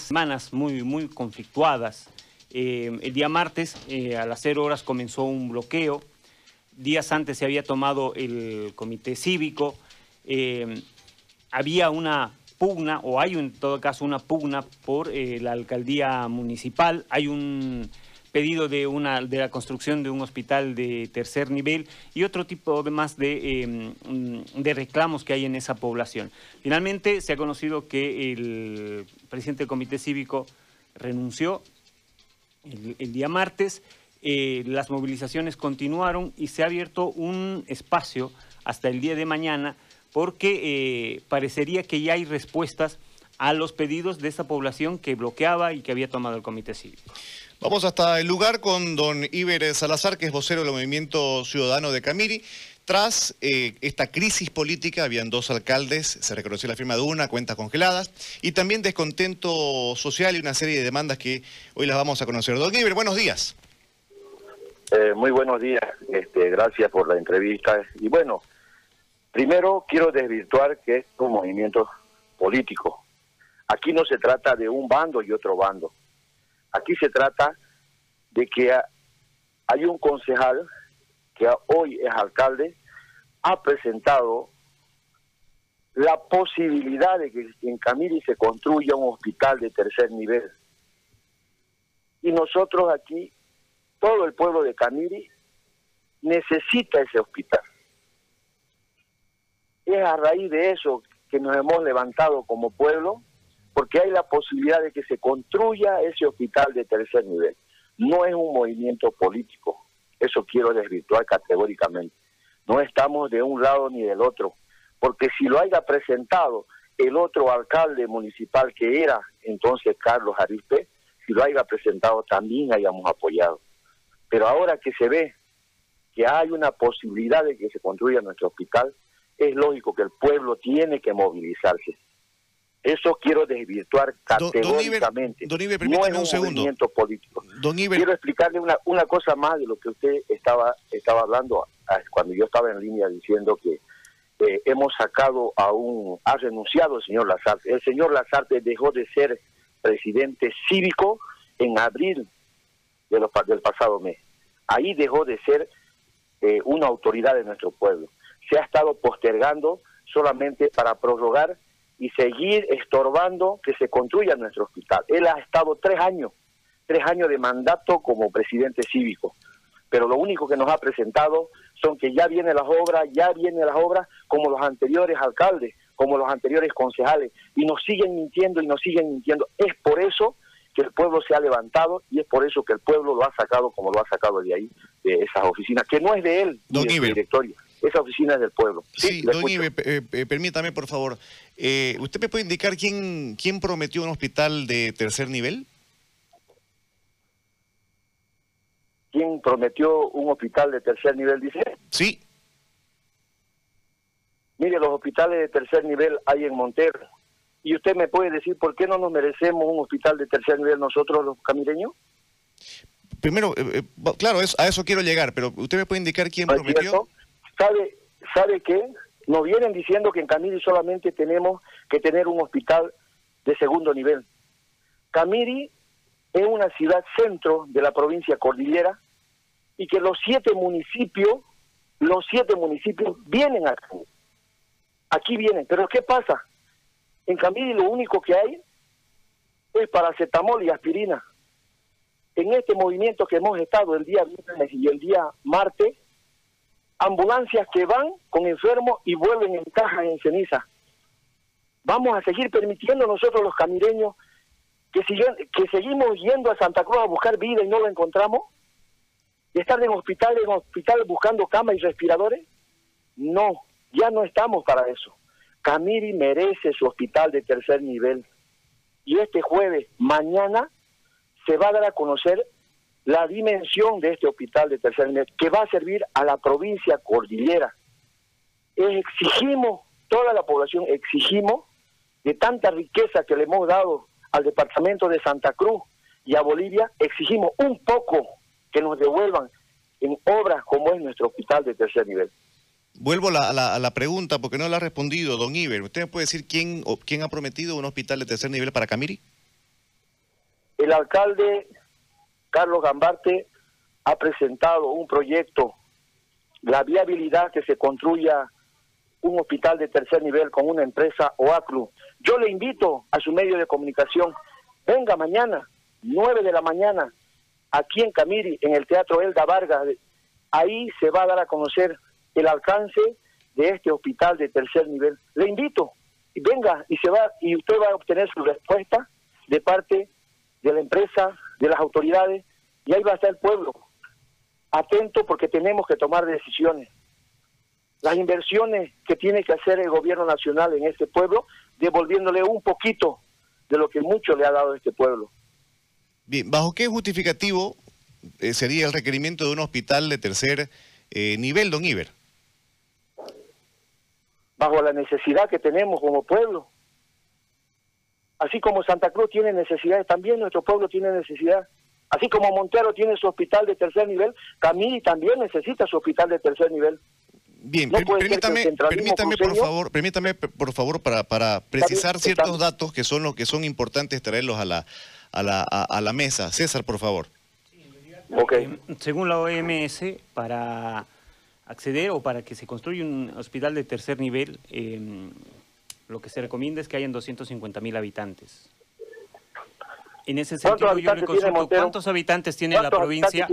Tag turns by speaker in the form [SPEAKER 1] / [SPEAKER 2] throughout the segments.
[SPEAKER 1] semanas muy, muy conflictuadas. Eh, el día martes, eh, a las 0 horas, comenzó un bloqueo. Días antes se había tomado el comité cívico. Eh, había una pugna, o hay en todo caso una pugna por la alcaldía municipal. Hay un pedido de, una, de la construcción de un hospital de tercer nivel y otro tipo de más de, de reclamos que hay en esa población. Finalmente se ha conocido que el presidente del comité cívico renunció el, día martes. Eh, las movilizaciones continuaron y se ha abierto un espacio hasta el día de mañana porque eh, parecería que ya hay respuestas a los pedidos de esa población que bloqueaba y que había tomado el Comité Cívico.
[SPEAKER 2] Vamos hasta el lugar con don Iber Salazar, que es vocero del Movimiento Ciudadano de Camiri. Tras eh, esta crisis política, habían dos alcaldes, se reconoció la firma de una, cuentas congeladas, y también descontento social y una serie de demandas que hoy las vamos a conocer. Don Iber, buenos días.
[SPEAKER 3] Eh, muy buenos días, este, gracias por la entrevista. Y bueno, primero quiero desvirtuar que es un movimiento político. Aquí no se trata de un bando y otro bando. Aquí se trata de que hay un concejal que hoy es alcalde, ha presentado la posibilidad de que en Camiri se construya un hospital de tercer nivel. Y nosotros aquí, todo el pueblo de Camiri, necesita ese hospital. Es a raíz de eso que nos hemos levantado como pueblo, porque hay la posibilidad de que se construya ese hospital de tercer nivel. No es un movimiento político, eso quiero desvirtuar categóricamente. No estamos de un lado ni del otro, porque si lo haya presentado el otro alcalde municipal que era entonces Carlos Arispe, si lo haya presentado también hayamos apoyado. Pero ahora que se ve que hay una posibilidad de que se construya nuestro hospital, es lógico que el pueblo tiene que movilizarse. Eso quiero desvirtuar categóricamente.
[SPEAKER 2] Don, Iber, no es un, segundo.
[SPEAKER 3] político. Quiero explicarle una, una cosa más de lo que usted estaba, estaba hablando cuando yo estaba en línea diciendo que eh, hemos sacado a un... ha renunciado el señor Lazarte. El señor Lazarte dejó de ser presidente cívico en abril de los, del pasado mes. Ahí dejó de ser eh, una autoridad de nuestro pueblo. Se ha estado postergando solamente para prorrogar y seguir estorbando que se construya nuestro hospital. Él ha estado tres años, tres años de mandato como presidente cívico, pero lo único que nos ha presentado son que ya vienen las obras, ya vienen las obras como los anteriores alcaldes, como los anteriores concejales, y nos siguen mintiendo y nos siguen mintiendo. Es por eso que el pueblo se ha levantado y es por eso que el pueblo lo ha sacado como lo ha sacado de ahí, de esas oficinas, que no es de él, ni de su directorio esa oficina es del pueblo.
[SPEAKER 2] Sí, don Ibe, eh, eh, permítame por favor, eh, ¿usted me puede indicar quién, quién prometió un hospital de tercer nivel?
[SPEAKER 3] ¿Quién prometió un hospital de tercer nivel, dice?
[SPEAKER 2] Sí.
[SPEAKER 3] Mire, los hospitales de tercer nivel hay en Montero. ¿Y usted me puede decir por qué no nos merecemos un hospital de tercer nivel nosotros los camireños?
[SPEAKER 2] Primero, claro, a eso quiero llegar, pero usted me puede indicar quién prometió.
[SPEAKER 3] ¿Sabe, sabe qué? Nos vienen diciendo que en Camiri solamente tenemos que tener un hospital de segundo nivel. Camiri es una ciudad centro de la provincia cordillera y que los siete municipios, los siete municipios vienen aquí. Aquí vienen, pero ¿qué pasa? En Camiri lo único que hay es paracetamol y aspirina. En este movimiento que hemos estado el día viernes y el día martes, ambulancias que van con enfermos y vuelven en cajas en ceniza. Vamos a seguir permitiendo nosotros los camireños que, que seguimos yendo a Santa Cruz a buscar vida y no lo encontramos, y estar en hospital en hospital buscando camas y respiradores. No, ya no estamos para eso. Camiri merece su hospital de tercer nivel. Y este jueves, mañana, se va a dar a conocer la dimensión de este hospital de tercer nivel que va a servir a la provincia cordillera. Exigimos, toda la población exigimos de tanta riqueza que le hemos dado al departamento de Santa Cruz y a Bolivia, exigimos un poco que nos devuelvan en obras como es nuestro hospital de tercer nivel.
[SPEAKER 2] Vuelvo a la, la, pregunta porque no la ha respondido, don Iber. ¿Usted me puede decir quién, quién ha prometido un hospital de tercer nivel para Camiri?
[SPEAKER 3] el alcalde Carlos Gambarte ha presentado un proyecto, la viabilidad que se construya un hospital de tercer nivel con una empresa OACLU. Yo le invito a su medio de comunicación, venga mañana, 9 de la mañana, aquí en Camiri, en el Teatro Elda Vargas. Ahí se va a dar a conocer el alcance de este hospital de tercer nivel. Le invito, venga y se va y usted va a obtener su respuesta de parte de la empresa, de las autoridades, y ahí va a estar el pueblo. Atento porque tenemos que tomar decisiones. Las inversiones que tiene que hacer el gobierno nacional en este pueblo, devolviéndole un poquito de lo que mucho le ha dado a este pueblo.
[SPEAKER 2] Bien, ¿bajo qué justificativo eh, sería el requerimiento de un hospital de tercer eh, nivel, don Iber?
[SPEAKER 3] Bajo la necesidad que tenemos como pueblo. Así como Santa Cruz tiene necesidades, también nuestro pueblo tiene necesidad. Así como Montero tiene su hospital de tercer nivel, Camille también necesita su hospital de tercer nivel.
[SPEAKER 2] Bien, permítame, permítame por favor, permítame por favor para, para precisar ciertos datos que son los que son importantes traerlos a la a la, a, la mesa. César, por favor.
[SPEAKER 1] Okay. Según la OMS, para acceder o para que se construya un hospital de tercer nivel, em, lo que se recomienda es que hayan 250 mil habitantes. En ese sentido, yo le consulto, ¿cuántos habitantes tiene la provincia?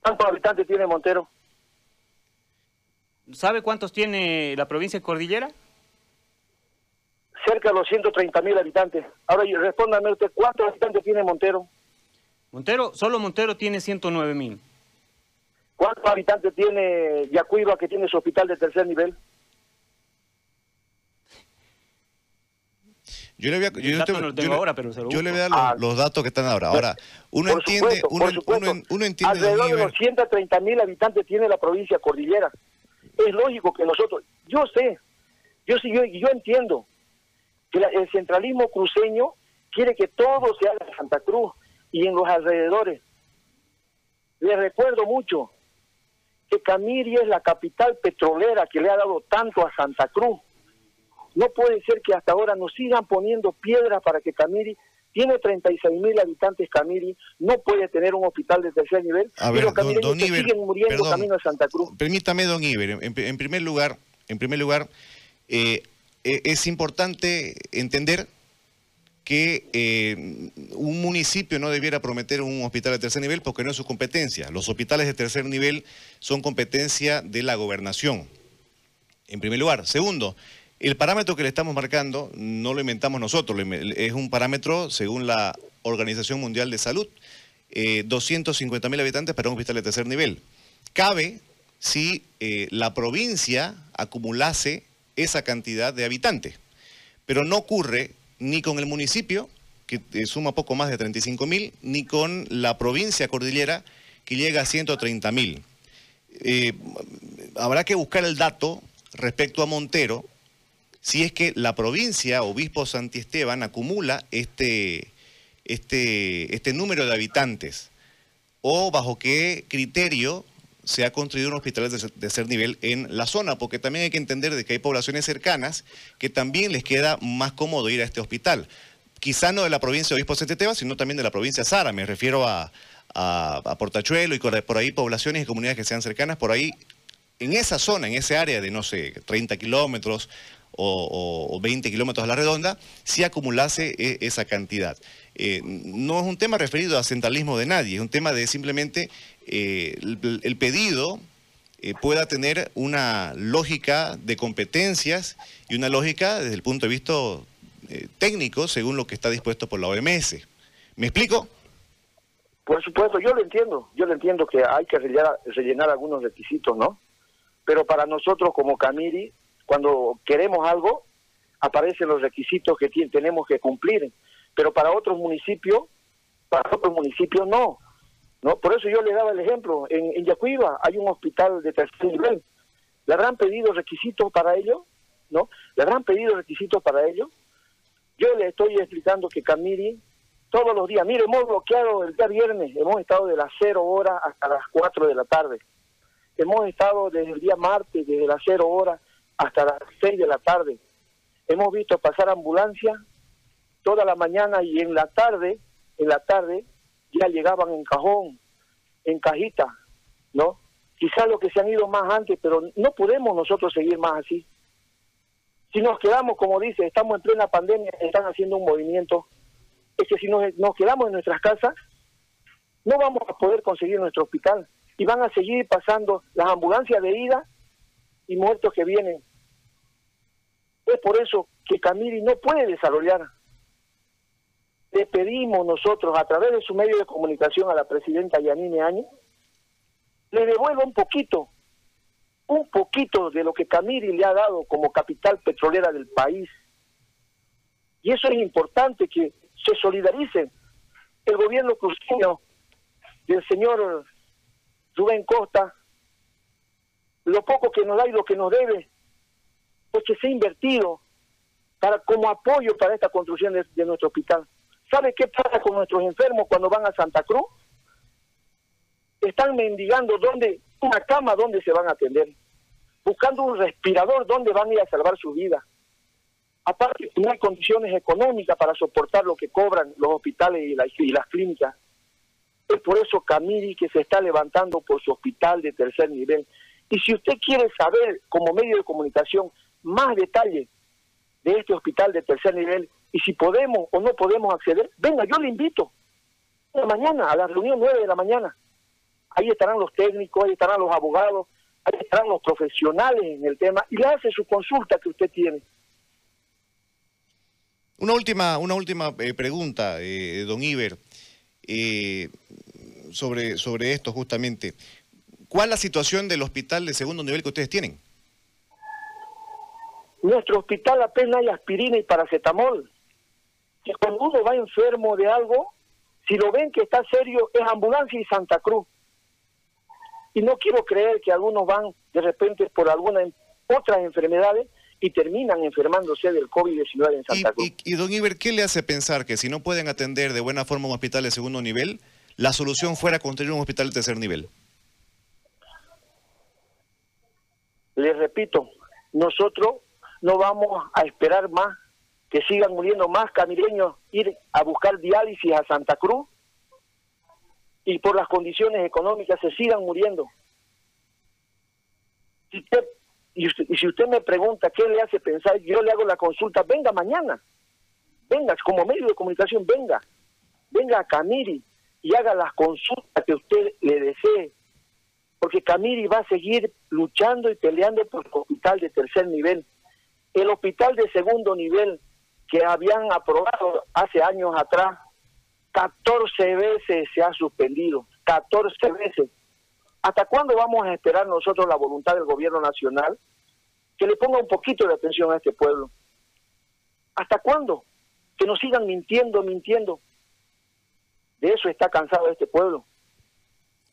[SPEAKER 3] ¿Cuántos habitantes tiene Montero?
[SPEAKER 1] ¿Sabe cuántos tiene la provincia de Cordillera?
[SPEAKER 3] Cerca de los 130 mil habitantes. Ahora, respóndame usted, ¿cuántos habitantes tiene Montero?
[SPEAKER 1] Montero, solo Montero tiene 109 mil.
[SPEAKER 3] ¿Cuántos habitantes tiene Yacuiba, que tiene su hospital de tercer nivel?
[SPEAKER 2] Yo le voy a, yo, le voy a dar los, datos que están ahora. Ahora, uno entiende, uno, uno, entiende
[SPEAKER 3] alrededor de los 130 mil habitantes tiene la provincia cordillera. Es lógico que nosotros, yo sé, yo sí, yo, yo entiendo que el centralismo cruceño quiere que todo se haga en Santa Cruz y en los alrededores. Les recuerdo mucho que Camiri es la capital petrolera que le ha dado tanto a Santa Cruz no puede ser que hasta ahora nos sigan poniendo piedras para que Camiri tiene 36 mil habitantes Camiri, no puede tener un hospital de tercer nivel,
[SPEAKER 2] a pero don, don siguen muriendo camino a Santa Cruz. Permítame, don Iber, en, primer lugar, en primer lugar, eh, eh, es importante entender que eh, un municipio no debiera prometer un hospital de tercer nivel porque no es su competencia. Los hospitales de tercer nivel son competencia de la gobernación, en primer lugar. Segundo, el parámetro que le estamos marcando no lo inventamos nosotros, es un parámetro según la Organización Mundial de Salud, 250 eh, habitantes para un hospital de tercer nivel. Cabe si eh, la provincia acumulase esa cantidad de habitantes, pero no ocurre ni con el municipio, que eh, suma poco más de 35 mil, ni con la provincia cordillera, que llega a 130 mil. habrá que buscar el dato respecto a Montero, si es que la provincia, Obispo Santiesteban, acumula este, este, este número de habitantes, o bajo qué criterio se ha construido un hospital de tercer nivel en la zona, porque también hay que entender de que hay poblaciones cercanas que también les queda más cómodo ir a este hospital. Quizá no de la provincia de Obispo Santiesteban, sino también de la provincia de Sara, me refiero a, a Portachuelo y por ahí poblaciones y comunidades que sean cercanas, por ahí en esa zona, en ese área de, no sé, 30 kilómetros o, 20 kilómetros a la redonda, si acumulase e, esa cantidad. Eh, no es un tema referido a centralismo de nadie, es un tema de simplemente eh, el, pedido eh, pueda tener una lógica de competencias y una lógica desde el punto de vista técnico según lo que está dispuesto por la OMS. ¿Me explico?
[SPEAKER 3] Por supuesto, yo lo entiendo, yo lo entiendo que hay que rellenar algunos requisitos, ¿no? Pero para nosotros como Camiri cuando queremos algo, aparecen los requisitos que tenemos que cumplir, pero para otros municipios, para otros municipios no. ¿no? Por eso yo le daba el ejemplo, en, en Yacuiba hay un hospital de tercer nivel, ¿le habrán pedido requisitos para ello? ¿No? ¿Le habrán pedido requisitos para ello? Yo le estoy explicando que Camiri, todos los días, mire, hemos bloqueado el día viernes, hemos estado de las 0 horas hasta las 4 de la tarde. Hemos estado desde el día martes, desde las 0 horas hasta las 6 de la tarde. Hemos visto pasar ambulancias toda la mañana y en la tarde, en la tarde ya llegaban en cajón, en cajita, ¿no? Quizás los que se han ido más antes, pero no podemos nosotros seguir más así. Si nos quedamos, como dice, estamos en plena pandemia, están haciendo un movimiento, es que si nos, nos quedamos en nuestras casas, no vamos a poder conseguir nuestro hospital y van a seguir pasando las ambulancias de ida y muertos que vienen. Es por eso que Camiri no puede desarrollar. Le pedimos nosotros a través de su medio de comunicación a la presidenta Yanine Áñez, le devuelva un poquito, un poquito de lo que Camiri le ha dado como capital petrolera del país. Y eso es importante que se solidarice el gobierno cruceño del señor Rubén Costa, lo poco que nos da y lo que nos debe, pues que se ha invertido para como apoyo para esta construcción de, nuestro hospital. ¿Sabe qué pasa con nuestros enfermos cuando van a Santa Cruz? Están mendigando dónde, una cama donde se van a atender, buscando un respirador donde van a ir a salvar su vida. Aparte, no hay condiciones económicas para soportar lo que cobran los hospitales y, y las clínicas. Es por eso Camiri que se está levantando por su hospital de tercer nivel. Y si usted quiere saber, como medio de comunicación, más detalles de este hospital de tercer nivel y si podemos o no podemos acceder, venga, yo le invito. la mañana, a la reunión 9 de la mañana. Ahí estarán los técnicos, ahí estarán los abogados, ahí estarán los profesionales en el tema y le hace su consulta que usted tiene.
[SPEAKER 2] Una última, una última eh, pregunta, eh, don Iber. Eh, sobre, sobre esto justamente. ¿Cuál es la situación del hospital de segundo nivel que ustedes tienen?
[SPEAKER 3] Nuestro hospital apenas hay aspirina y paracetamol. Que cuando uno va enfermo de algo, si lo ven que está serio, es ambulancia y Santa Cruz. Y no quiero creer que algunos van de repente por algunas otras enfermedades y terminan enfermándose del COVID-19 en Santa Cruz.
[SPEAKER 2] Y, y, don Iber, ¿qué le hace pensar que si no pueden atender de buena forma un hospital de segundo nivel, la solución fuera construir un hospital de tercer nivel?
[SPEAKER 3] Les repito, nosotros no vamos a esperar más que sigan muriendo más camireños ir a buscar diálisis a Santa Cruz y por las condiciones económicas se sigan muriendo. y, y si usted me pregunta qué le hace pensar, yo le hago la consulta, venga mañana, venga, como medio de comunicación, venga, venga a Camiri, y haga las consultas que usted le desee, porque Camiri va a seguir luchando y peleando por el hospital de tercer nivel. El hospital de segundo nivel que habían aprobado hace años atrás, 14 veces se ha suspendido, 14 veces. ¿Hasta cuándo vamos a esperar nosotros la voluntad del gobierno nacional que le ponga un poquito de atención a este pueblo? ¿Hasta cuándo? Que nos sigan mintiendo, mintiendo. De eso está cansado este pueblo.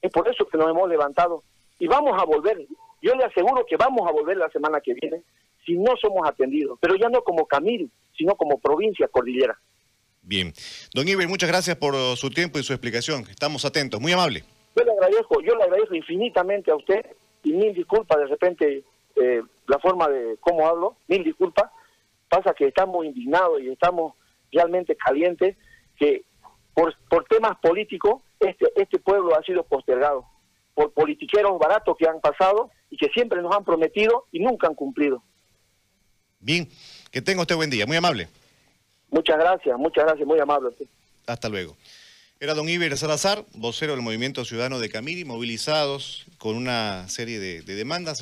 [SPEAKER 3] Es por eso que nos hemos levantado. Y vamos a volver. Yo le aseguro que vamos a volver la semana que viene si no somos atendidos. Pero ya no como Camil, sino como provincia cordillera.
[SPEAKER 2] Bien. Don Iber, muchas gracias por su tiempo y su explicación. Estamos atentos. Muy amable.
[SPEAKER 3] Yo le agradezco, yo le agradezco infinitamente a usted y mil disculpas de repente eh, la forma de cómo hablo, mil disculpas. Pasa que estamos indignados y estamos realmente calientes que por, por temas políticos, este, este pueblo ha sido postergado, por politiqueros baratos que han pasado y que siempre nos han prometido y nunca han cumplido.
[SPEAKER 2] Bien, que tenga usted buen día, muy amable.
[SPEAKER 3] Muchas gracias, muchas gracias, muy amable.
[SPEAKER 2] Hasta luego. Era don Iber Salazar, vocero del Movimiento Ciudadano de Camiri, movilizados con una serie de, de demandas.